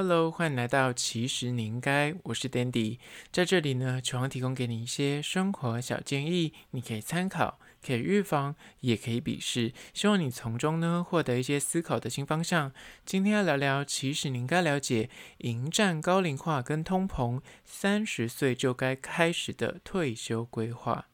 Hello，欢迎来到其实你应该，我是 Dandy，在这里呢，希望提供给你一些生活小建议，你可以参考，可以预防，也可以鄙视，希望你从中呢获得一些思考的新方向。今天要聊聊，其实你应该了解，迎战高龄化跟通膨，三十岁就该开始的退休规划。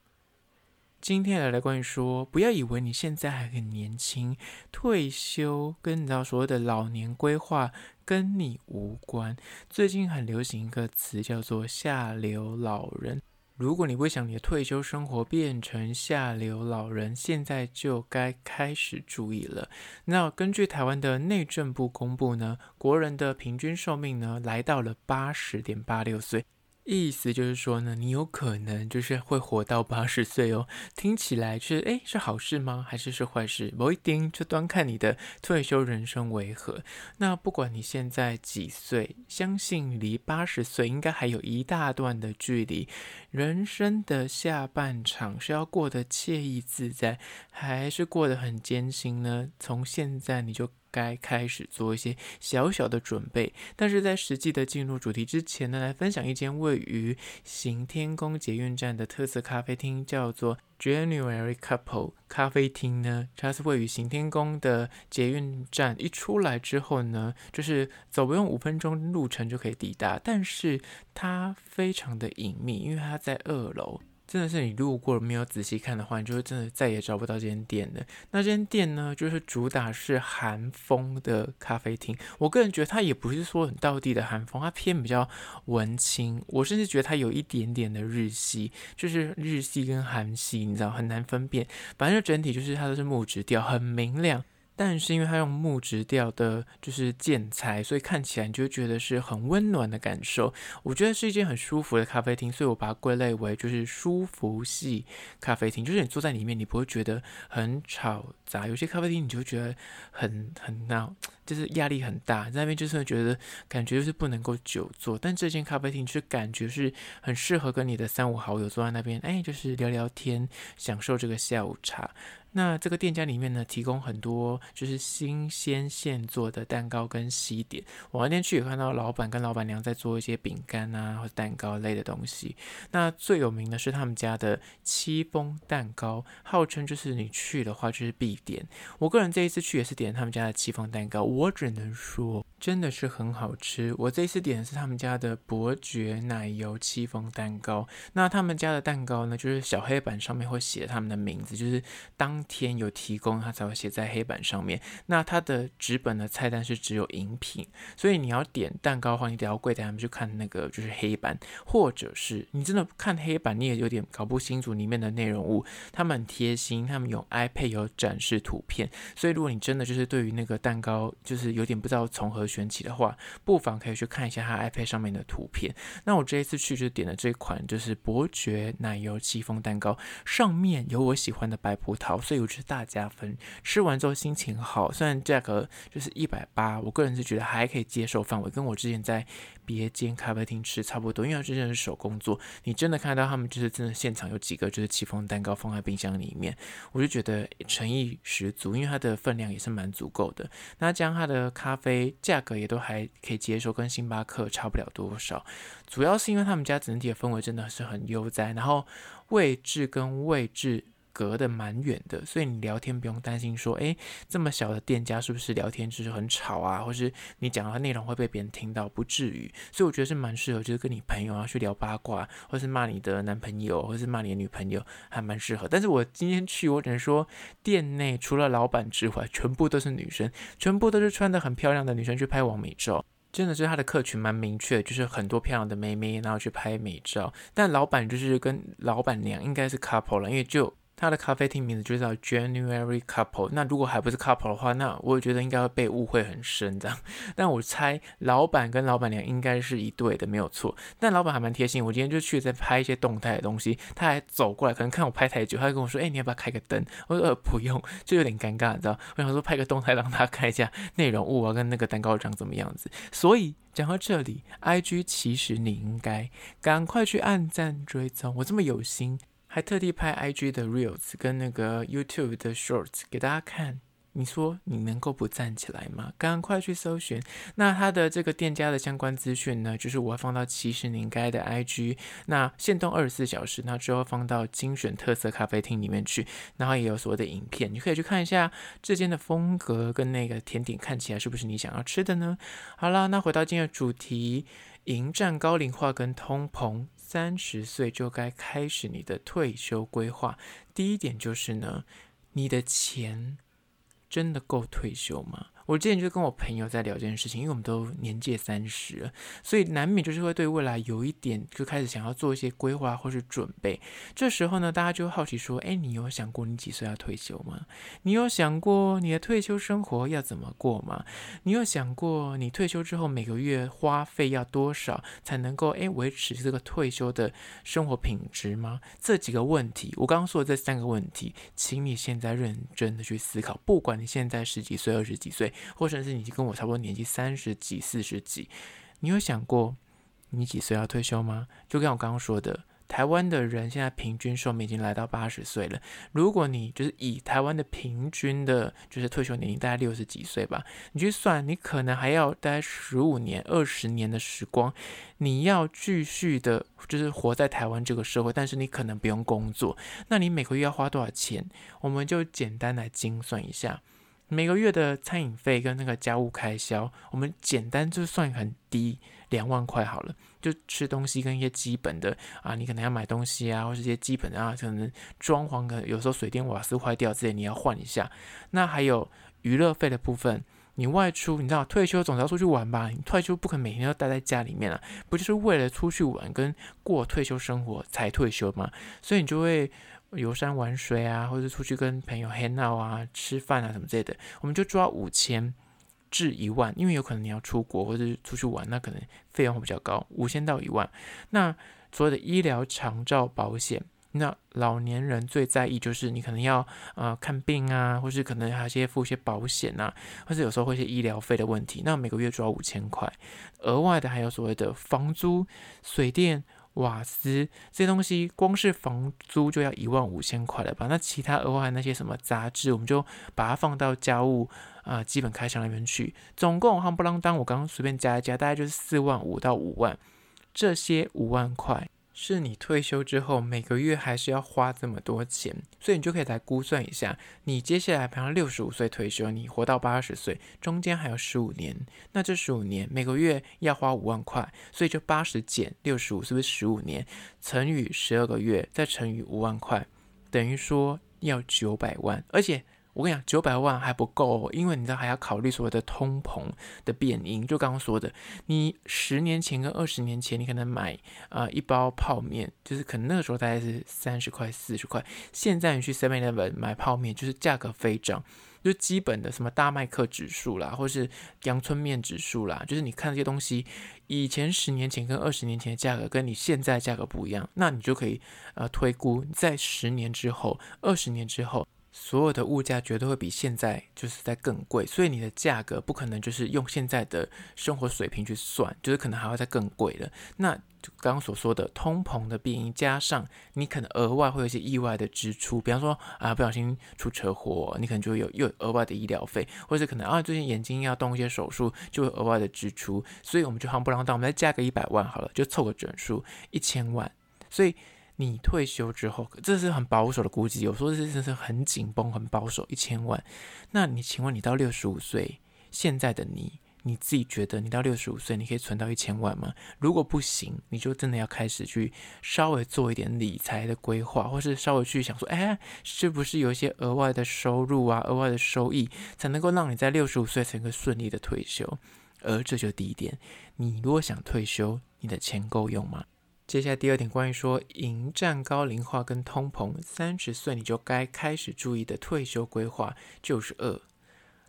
今天来来关于说，不要以为你现在还很年轻，退休跟你知道所谓的老年规划跟你无关。最近很流行一个词叫做“下流老人”。如果你不想你的退休生活变成下流老人，现在就该开始注意了。那根据台湾的内政部公布呢，国人的平均寿命呢来到了八十点八六岁。意思就是说呢，你有可能就是会活到八十岁哦。听起来是诶，是好事吗？还是是坏事？不一定，就端看你的退休人生为何。那不管你现在几岁，相信离八十岁应该还有一大段的距离。人生的下半场是要过得惬意自在，还是过得很艰辛呢？从现在你就。该开始做一些小小的准备，但是在实际的进入主题之前呢，来分享一间位于行天宫捷运站的特色咖啡厅，叫做 January Couple 咖啡厅呢。它是位于行天宫的捷运站，一出来之后呢，就是走不用五分钟路程就可以抵达，但是它非常的隐秘，因为它在二楼。真的是你路过没有仔细看的话，你就会真的再也找不到这间店了。那间店呢，就是主打是韩风的咖啡厅。我个人觉得它也不是说很道地的韩风，它偏比较文青。我甚至觉得它有一点点的日系，就是日系跟韩系，你知道很难分辨。反正整体就是它都是木质调，很明亮。但是因为它用木质调的，就是建材，所以看起来你就觉得是很温暖的感受。我觉得是一间很舒服的咖啡厅，所以我把它归类为就是舒服系咖啡厅。就是你坐在里面，你不会觉得很吵杂。有些咖啡厅你就觉得很很闹，就是压力很大。在那边就是觉得感觉就是不能够久坐，但这间咖啡厅却感觉是很适合跟你的三五好友坐在那边，哎，就是聊聊天，享受这个下午茶。那这个店家里面呢，提供很多就是新鲜现做的蛋糕跟西点。我那天去也看到老板跟老板娘在做一些饼干啊或蛋糕类的东西。那最有名的是他们家的戚风蛋糕，号称就是你去的话就是必点。我个人这一次去也是点他们家的戚风蛋糕，我只能说真的是很好吃。我这次点的是他们家的伯爵奶油戚风蛋糕。那他们家的蛋糕呢，就是小黑板上面会写他们的名字，就是当。天有提供，它才会写在黑板上面。那它的纸本的菜单是只有饮品，所以你要点蛋糕的话，你得要柜台他们去看那个就是黑板，或者是你真的看黑板，你也有点搞不清楚里面的内容物。他们很贴心，他们有 iPad 有展示图片，所以如果你真的就是对于那个蛋糕就是有点不知道从何选起的话，不妨可以去看一下它 iPad 上面的图片。那我这一次去就点了这款就是伯爵奶油戚风蛋糕，上面有我喜欢的白葡萄，所以。我觉得大加分，吃完之后心情好。虽然价格就是一百八，我个人是觉得还可以接受范围，跟我之前在别间咖啡厅吃差不多。因为这真的是手工做，你真的看到他们就是真的现场有几个就是戚风蛋糕放在冰箱里面，我就觉得诚意十足，因为它的分量也是蛮足够的。那将它的咖啡价格也都还可以接受，跟星巴克差不了多少。主要是因为他们家整体的氛围真的是很悠哉，然后位置跟位置。隔得蛮远的，所以你聊天不用担心说，诶，这么小的店家是不是聊天就是很吵啊，或是你讲的内容会被别人听到，不至于。所以我觉得是蛮适合，就是跟你朋友啊去聊八卦，或是骂你的男朋友，或是骂你的女朋友，还蛮适合。但是我今天去，我只能说，店内除了老板之外，全部都是女生，全部都是穿得很漂亮的女生去拍完美照，真的是他的客群蛮明确，就是很多漂亮的妹妹，然后去拍美照。但老板就是跟老板娘应该是 couple 了，因为就。他的咖啡厅名字就叫 January Couple。那如果还不是 couple 的话，那我也觉得应该会被误会很深这样。但我猜老板跟老板娘应该是一对的，没有错。但老板还蛮贴心，我今天就去在拍一些动态的东西，他还走过来，可能看我拍太久，他就跟我说：“哎、你要不要开个灯？”我说：“呃，不用。”就有点尴尬，你知道？我想说拍个动态让他看一下内容物啊，跟那个蛋糕长怎么样子。所以讲到这里，IG 其实你应该赶快去按赞追踪，我这么有心。还特地拍 IG 的 Reels 跟那个 YouTube 的 Shorts 给大家看，你说你能够不站起来吗？赶快去搜寻。那他的这个店家的相关资讯呢，就是我会放到其实你应该的 IG，那限动二十四小时，那之后放到精选特色咖啡厅里面去，然后也有所谓的影片，你可以去看一下这间的风格跟那个甜点看起来是不是你想要吃的呢？好了，那回到今天的主题，迎战高龄化跟通膨，三十岁就该开始你的退休规划。第一点就是呢，你的钱真的够退休吗？我之前就跟我朋友在聊这件事情，因为我们都年届三十了，所以难免就是会对未来有一点就开始想要做一些规划或是准备。这时候呢，大家就好奇说：“哎，你有想过你几岁要退休吗？你有想过你的退休生活要怎么过吗？你有想过你退休之后每个月花费要多少才能够哎维持这个退休的生活品质吗？”这几个问题，我刚刚说的这三个问题，请你现在认真的去思考。不管你现在十几岁、二十几岁。或者是你跟我差不多年纪，三十几、四十几，你有想过你几岁要退休吗？就跟我刚刚说的，台湾的人现在平均寿命已经来到八十岁了。如果你就是以台湾的平均的，就是退休年龄大概六十几岁吧，你去算，你可能还要待十五年、二十年的时光，你要继续的，就是活在台湾这个社会，但是你可能不用工作，那你每个月要花多少钱？我们就简单来精算一下。每个月的餐饮费跟那个家务开销，我们简单就算很低，两万块好了，就吃东西跟一些基本的啊，你可能要买东西啊，或是一些基本的啊，可能装潢可能有时候水电瓦斯坏掉之类，你要换一下。那还有娱乐费的部分，你外出，你知道退休总要出去玩吧？你退休不可能每天都待在家里面啊，不就是为了出去玩跟过退休生活才退休吗？所以你就会。游山玩水啊，或者出去跟朋友 hang out 啊、吃饭啊什么之类的，我们就抓五千至一万，因为有可能你要出国或者出去玩，那可能费用会比较高，五千到一万。那所谓的医疗长照保险，那老年人最在意就是你可能要呃看病啊，或是可能还有些付一些保险啊，或者有时候会一些医疗费的问题，那每个月抓五千块。额外的还有所谓的房租、水电。瓦斯这些东西，光是房租就要一万五千块了吧？那其他额外那些什么杂志，我们就把它放到家务啊、基本开销里面去。总共夯不啷当，我刚刚随便加一加，大概就是四万五到五万。这些五万块。是你退休之后每个月还是要花这么多钱，所以你就可以来估算一下，你接下来，比方六十五岁退休，你活到八十岁，中间还有十五年，那这十五年每个月要花五万块，所以就八十减六十五，是不是十五年乘以十二个月，再乘以五万块，等于说要九百万，而且。我跟你讲，九百万还不够，因为你知道还要考虑所谓的通膨的变因。就刚刚说的，你十年前跟二十年前，你可能买啊、一包泡面，就是可能那个时候大概是三十块、四十块。现在你去 Seven Eleven 买泡面，就是价格飞涨，就基本的什么大麦克指数啦，或是阳春面指数啦，就是你看这些东西，以前十年前跟二十年前的价格跟你现在价格不一样，那你就可以呃推估，在十年之后、二十年之后。所有的物价绝对会比现在就是在更贵，所以你的价格不可能就是用现在的生活水平去算，就是可能还会再更贵了。那刚刚所说的通膨的变因，加上你可能额外会有一些意外的支出，比方说啊不小心出车祸，你可能就有又额外的医疗费，或者可能啊最近眼睛要动一些手术，就会额外的支出。所以我们就夯不啷当，我们再加个一百万好了，就凑个整数一千万。所以。你退休之后，这是很保守的估计，有时候是真是很紧绷、很保守，一千万。那你请问你到六十五岁，现在的你，你自己觉得你到六十五岁，你可以存到一千万吗？如果不行，你就真的要开始去稍微做一点理财的规划，或是稍微去想说，哎，是不是有一些额外的收入啊、额外的收益，才能够让你在六十五岁才能够顺利的退休？而这就第一点，你如果想退休，你的钱够用吗？接下来第二点，关于说迎战高龄化跟通膨，三十岁你就该开始注意的退休规划就是二。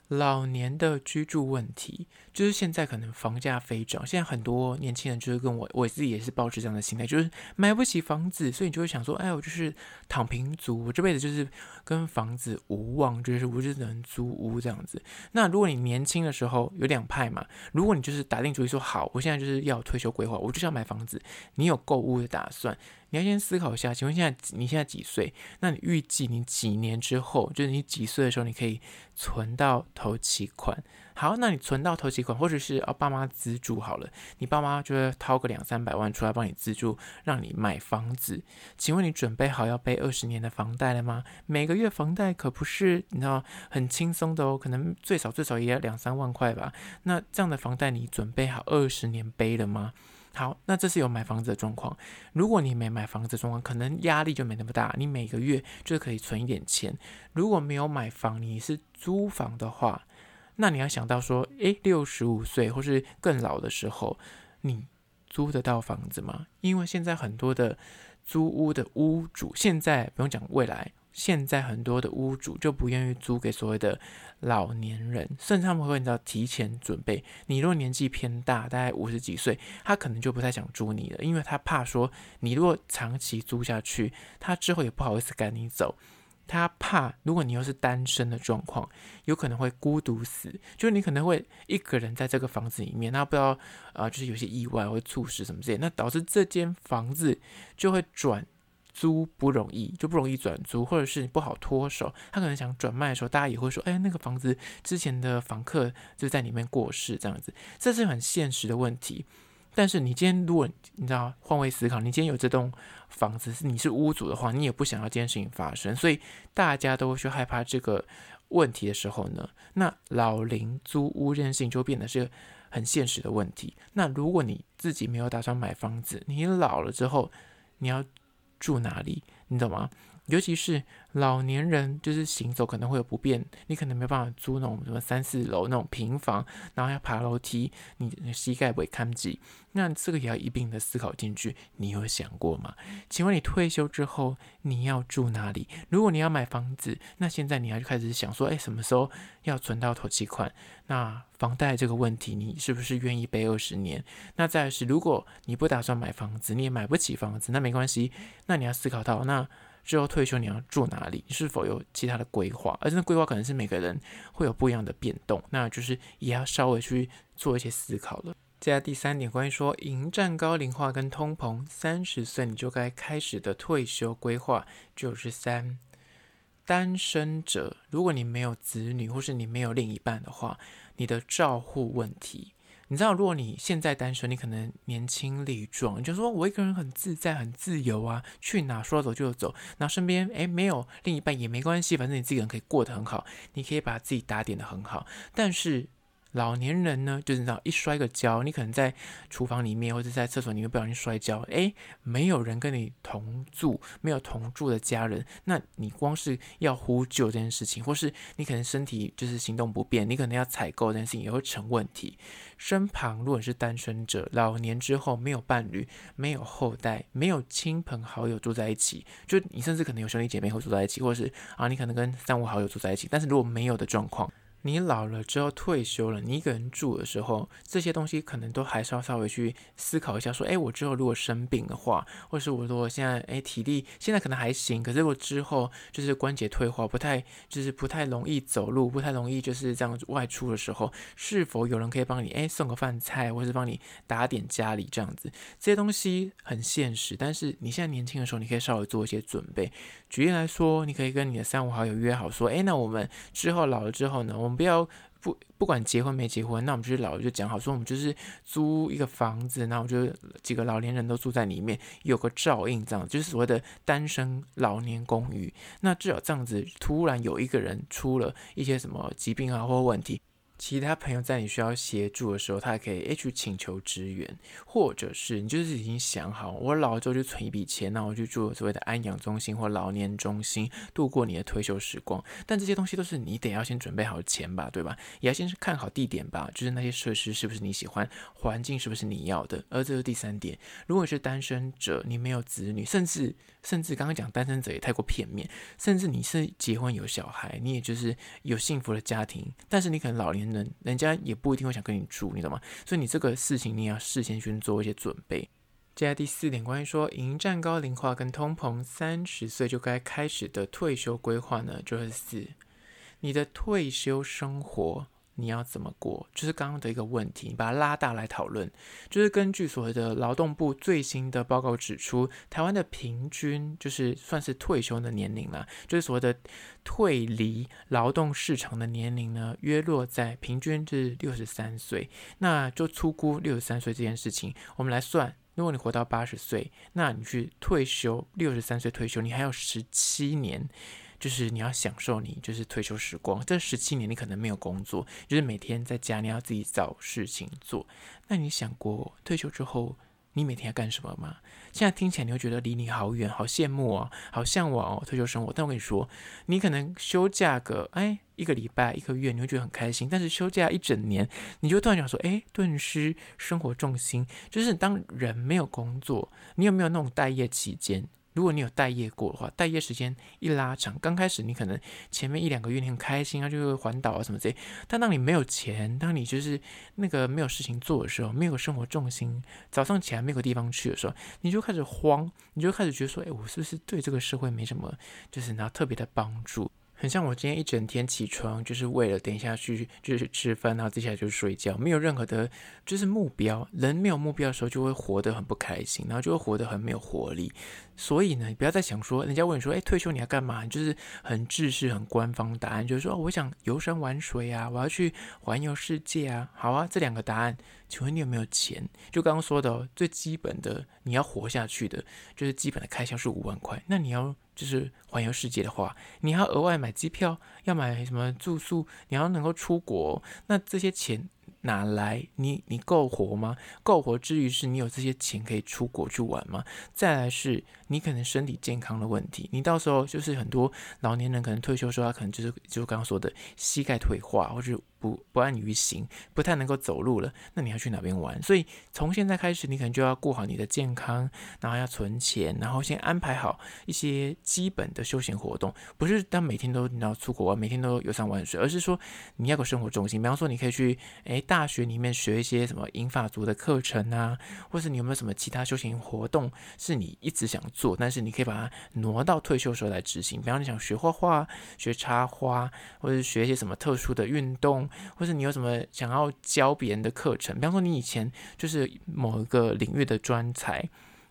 老年的居住问题，就是现在可能房价飞涨，现在很多年轻人就是跟我，我自己也是抱持这样的心态，就是买不起房子，所以你就会想说，哎，我就是躺平族，我这辈子就是跟房子无望，就是我就只能租屋这样子。那如果你年轻的时候有两派嘛，如果你就是打定主意说好，我现在就是要退休规划，我就是要买房子，你有购物的打算。你要先思考一下，请问现在你现在几岁？那你预计你几年之后，就是你几岁的时候，你可以存到头期款？好，那你存到头期款，或者是哦爸妈资助好了，你爸妈就会掏个两三百万出来帮你资助，让你买房子。请问你准备好要背二十年的房贷了吗？每个月房贷可不是你知道很轻松的哦，可能最少最少也要两三万块吧。那这样的房贷你准备好二十年背了吗？好，那这是有买房子的状况。如果你没买房子的状况，可能压力就没那么大，你每个月就可以存一点钱。如果没有买房，你是租房的话。那你要想到说，诶，六十五岁或是更老的时候，你租得到房子吗？因为现在很多的租屋的屋主，现在不用讲未来，现在很多的屋主就不愿意租给所谓的老年人，甚至他们会你知道提前准备。你如果年纪偏大，大概五十几岁，他可能就不太想租你了，因为他怕说你如果长期租下去，他之后也不好意思赶你走。他怕，如果你又是单身的状况，有可能会孤独死，就你可能会一个人在这个房子里面，那不知道、呃，就是有些意外会猝死什么之类，那导致这间房子就会转租不容易，就不容易转租，或者是不好脱手。他可能想转卖的时候，大家也会说，哎，那个房子之前的房客就在里面过世，这样子，这是很现实的问题。但是你今天如果你知道换位思考，你今天有这栋房子是你是屋主的话，你也不想要这件事情发生，所以大家都会去害怕这个问题的时候呢，那老龄租屋这件事情就变得是很现实的问题。那如果你自己没有打算买房子，你老了之后你要住哪里？你懂吗？尤其是老年人，就是行走可能会有不便，你可能没办法租那种什么三四楼那种平房，然后要爬楼梯，你膝盖不会看挤，那这个也要一并的思考进去。你有想过吗？请问你退休之后你要住哪里？如果你要买房子，那现在你要开始想说，哎，什么时候要存到头期款？那房贷这个问题，你是不是愿意背二十年？那再是，如果你不打算买房子，你也买不起房子，那没关系，那你要思考到那。之后退休你要住哪里？你是否有其他的规划？而这个规划可能是每个人会有不一样的变动，那就是也要稍微去做一些思考了。接下来第三点，关于说迎战高龄化跟通膨，三十岁你就该开始的退休规划就是三，单身者，如果你没有子女或是你没有另一半的话，你的照护问题。你知道，如果你现在单身，你可能年轻力壮，你就说我一个人很自在、很自由啊，去哪说走就走。那身边诶没有另一半也没关系，反正你自己人可以过得很好，你可以把自己打点的很好。但是老年人呢，就是你知道，一摔个跤，你可能在厨房里面或者在厕所里面不小心摔跤，诶，没有人跟你同住，没有同住的家人，那你光是要呼救这件事情，或是你可能身体就是行动不便，你可能要采购这件事情也会成问题。身旁如果是单身者，老年之后没有伴侣，没有后代，没有亲朋好友住在一起，就你甚至可能有兄弟姐妹会住在一起，或者是啊，你可能跟三五好友住在一起，但是如果没有的状况。你老了之后退休了，你一个人住的时候，这些东西可能都还是要稍微去思考一下。说，诶，我之后如果生病的话，或是我如果现在诶体力现在可能还行，可是我之后就是关节退化，不太就是不太容易走路，不太容易就是这样外出的时候，是否有人可以帮你诶送个饭菜，或是帮你打点家里这样子？这些东西很现实，但是你现在年轻的时候，你可以稍微做一些准备。举例来说，你可以跟你的三五好友约好说，诶，那我们之后老了之后呢，我们不要不不管结婚没结婚，那我们就是老就讲好说，我们就是租一个房子，那我们就几个老年人都住在里面，有个照应，这样就是所谓的单身老年公寓。那至少这样子，突然有一个人出了一些什么疾病啊或问题。其他朋友在你需要协助的时候，他可以去请求支援，或者是你就是已经想好，我老了之后就存一笔钱，那我去住所谓的安养中心或老年中心，度过你的退休时光。但这些东西都是你得要先准备好钱吧，对吧？也要先看好地点吧，就是那些设施是不是你喜欢，环境是不是你要的。而这是第三点，如果是单身者，你没有子女，甚至甚至刚刚讲单身者也太过片面，甚至你是结婚有小孩，你也就是有幸福的家庭，但是你可能老年。人人家也不一定会想跟你住，你懂吗？所以你这个事情你要事先去做一些准备。接下来第四点，关于说迎战高龄化跟通膨，三十岁就该开始的退休规划呢，就是四，你的退休生活你要怎么过？就是刚刚的一个问题，你把它拉大来讨论。就是根据所谓的劳动部最新的报告指出，台湾的平均就是算是退休的年龄了，就是所谓的退离劳动市场的年龄呢，约落在平均是六十三岁。那就粗估六十三岁这件事情，我们来算，如果你活到八十岁，那你去退休，六十三岁退休，你还有十七年。就是你要享受你就是退休时光，这十七年你可能没有工作，就是每天在家你要自己找事情做。那你想过退休之后你每天要干什么吗？现在听起来你会觉得离你好远，好羡慕哦，好向往哦退休生活。但我跟你说，你可能休假个哎一个礼拜一个月，你会觉得很开心。但是休假一整年，你就突然想说，哎，顿失生活重心。就是当人没有工作，你有没有那种待业期间？如果你有待业过的话，待业时间一拉长，刚开始你可能前面一两个月你很开心啊，就会环岛啊什么之类。但当你没有钱，当你就是那个没有事情做的时候，没有生活重心，早上起来没有地方去的时候，你就开始慌，你就开始觉得说，哎，我是不是对这个社会没什么，就是拿特别的帮助？很像我今天一整天起床，就是为了等一下去就是吃饭，然后接下来就是睡觉，没有任何的，就是目标。人没有目标的时候，就会活得很不开心，然后就会活得很没有活力。所以呢，你不要再想说，人家问你说，哎，退休你要干嘛？就是很制式、很官方答案，就是说，哦，我想游山玩水啊，我要去环游世界啊。好啊，这两个答案，请问你有没有钱？就刚刚说的，最基本的你要活下去的，就是基本的开销是五万块，那你要。就是环游世界的话，你要额外买机票，要买什么住宿，你要能够出国，那这些钱哪来？你你够活吗？够活之余是你有这些钱可以出国去玩吗？再来是你可能身体健康的问题，你到时候就是很多老年人可能退休的时候，他可能就是就刚刚说的膝盖退化，或者。不不安于行，不太能够走路了，那你要去哪边玩？所以从现在开始，你可能就要顾好你的健康，然后要存钱，然后先安排好一些基本的休闲活动，不是当每天都你要出国玩，每天都游山玩水，而是说你要个生活重心。比方说，你可以去诶大学里面学一些什么银发族的课程啊，或是你有没有什么其他休闲活动是你一直想做，但是你可以把它挪到退休时候来执行。比方你想学画画、学插花，或者学一些什么特殊的运动。或者你有什么想要教别人的课程，比方说你以前就是某一个领域的专才，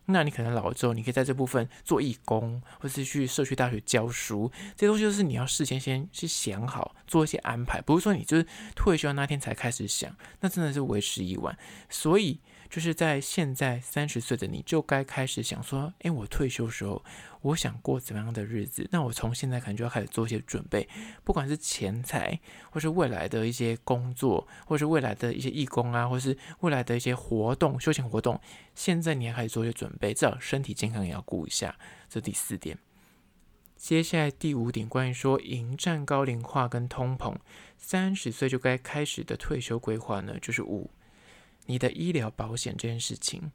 那你可能老了之后，你可以在这部分做义工，或是去社区大学教书，这些东西就是你要事先先去想好，做一些安排，不是说你就是退休那天才开始想，那真的是为时已晚，所以。就是在现在三十岁的你就该开始想说，诶，我退休时候，我想过怎么样的日子？那我从现在可能就要开始做一些准备，不管是钱财，或是未来的一些工作，或是未来的一些义工啊，或是未来的一些活动、休闲活动，现在你要开始做一些准备，至少身体健康也要顾一下。这第四点。接下来第五点，关于说迎战高龄化跟通膨，三十岁就该开始的退休规划呢，就是五。你的医疗保险这件事情，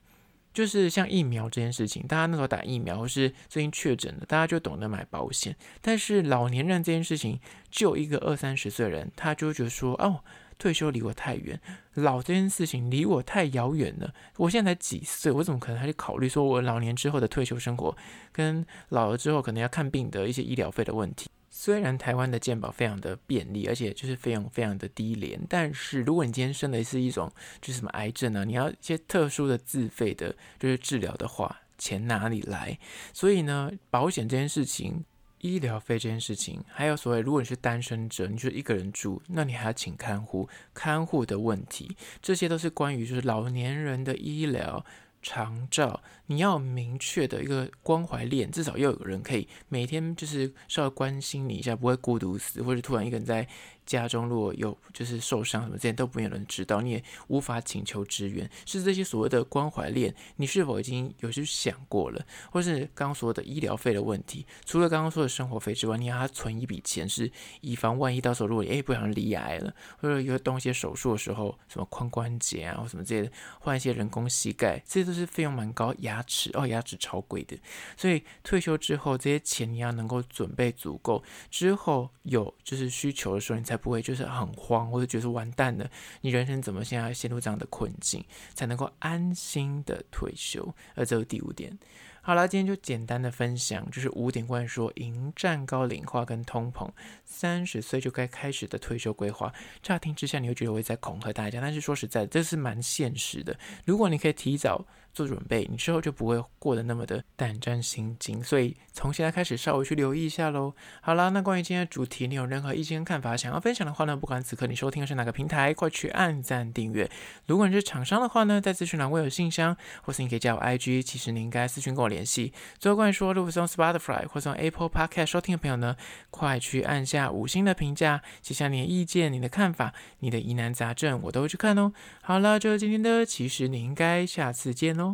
就是像疫苗这件事情，大家那时候打疫苗是最近确诊的，大家就懂得买保险。但是老年人这件事情，就一个二三十岁人，他就觉得说，哦，退休离我太远，老这件事情离我太遥远了。我现在才几岁，我怎么可能还去考虑说我老年之后的退休生活，跟老了之后可能要看病的一些医疗费的问题？虽然台湾的健保非常的便利，而且就是费用非常的低廉，但是如果你今天生的是一种就是什么癌症、啊？你要一些特殊的自费的，就是治疗的话，钱哪里来？所以呢，保险这件事情，医疗费这件事情，还有所谓如果你是单身者，你就一个人住，那你还要请看护，看护的问题，这些都是关于就是老年人的医疗。长照，你要明确的一个关怀链，至少要有个人可以每天就是稍微关心你一下，不会孤独死，或者突然一个人在。家中如果有就是受伤什么这些都不有人知道，你也无法请求支援，是这些所谓的关怀链，你是否已经有去想过了？或是刚刚说的医疗费的问题，除了刚刚说的生活费之外，你要存一笔钱，是以防万一到时候如果你诶不小心罹癌了，或者有动一些手术的时候，什么髋关节啊或什么这些，换一些人工膝盖，这些都是费用蛮高。牙齿哦，牙齿超贵的，所以退休之后这些钱你要能够准备足够，之后有就是需求的时候，你才。不会就是很慌，或者觉得完蛋了，你人生怎么现在陷入这样的困境，才能够安心的退休？而这是第五点。好了，今天就简单的分享，就是五点关于说迎战高龄化跟通膨，三十岁就该开始的退休规划。乍听之下，你会觉得我会在恐吓大家，但是说实在，这是蛮现实的。如果你可以提早。做准备，你之后就不会过得那么的胆战心惊。所以从现在开始稍微去留意一下喽。好啦，那关于今天的主题，你有任何意见跟看法想要分享的话呢？不管此刻你收听的是哪个平台，快去按赞订阅。如果你是厂商的话呢，在资讯栏我有信箱，或是你可以加我 IG，其实你应该私讯跟我联系。最后关于说，如果是用 Spotify 或是用 Apple Podcast 收听的朋友呢，快去按下五星的评价，写下你的意见、你的看法、你的疑难杂症，我都会去看哦。好了，就是今天的，其实你应该下次见喽。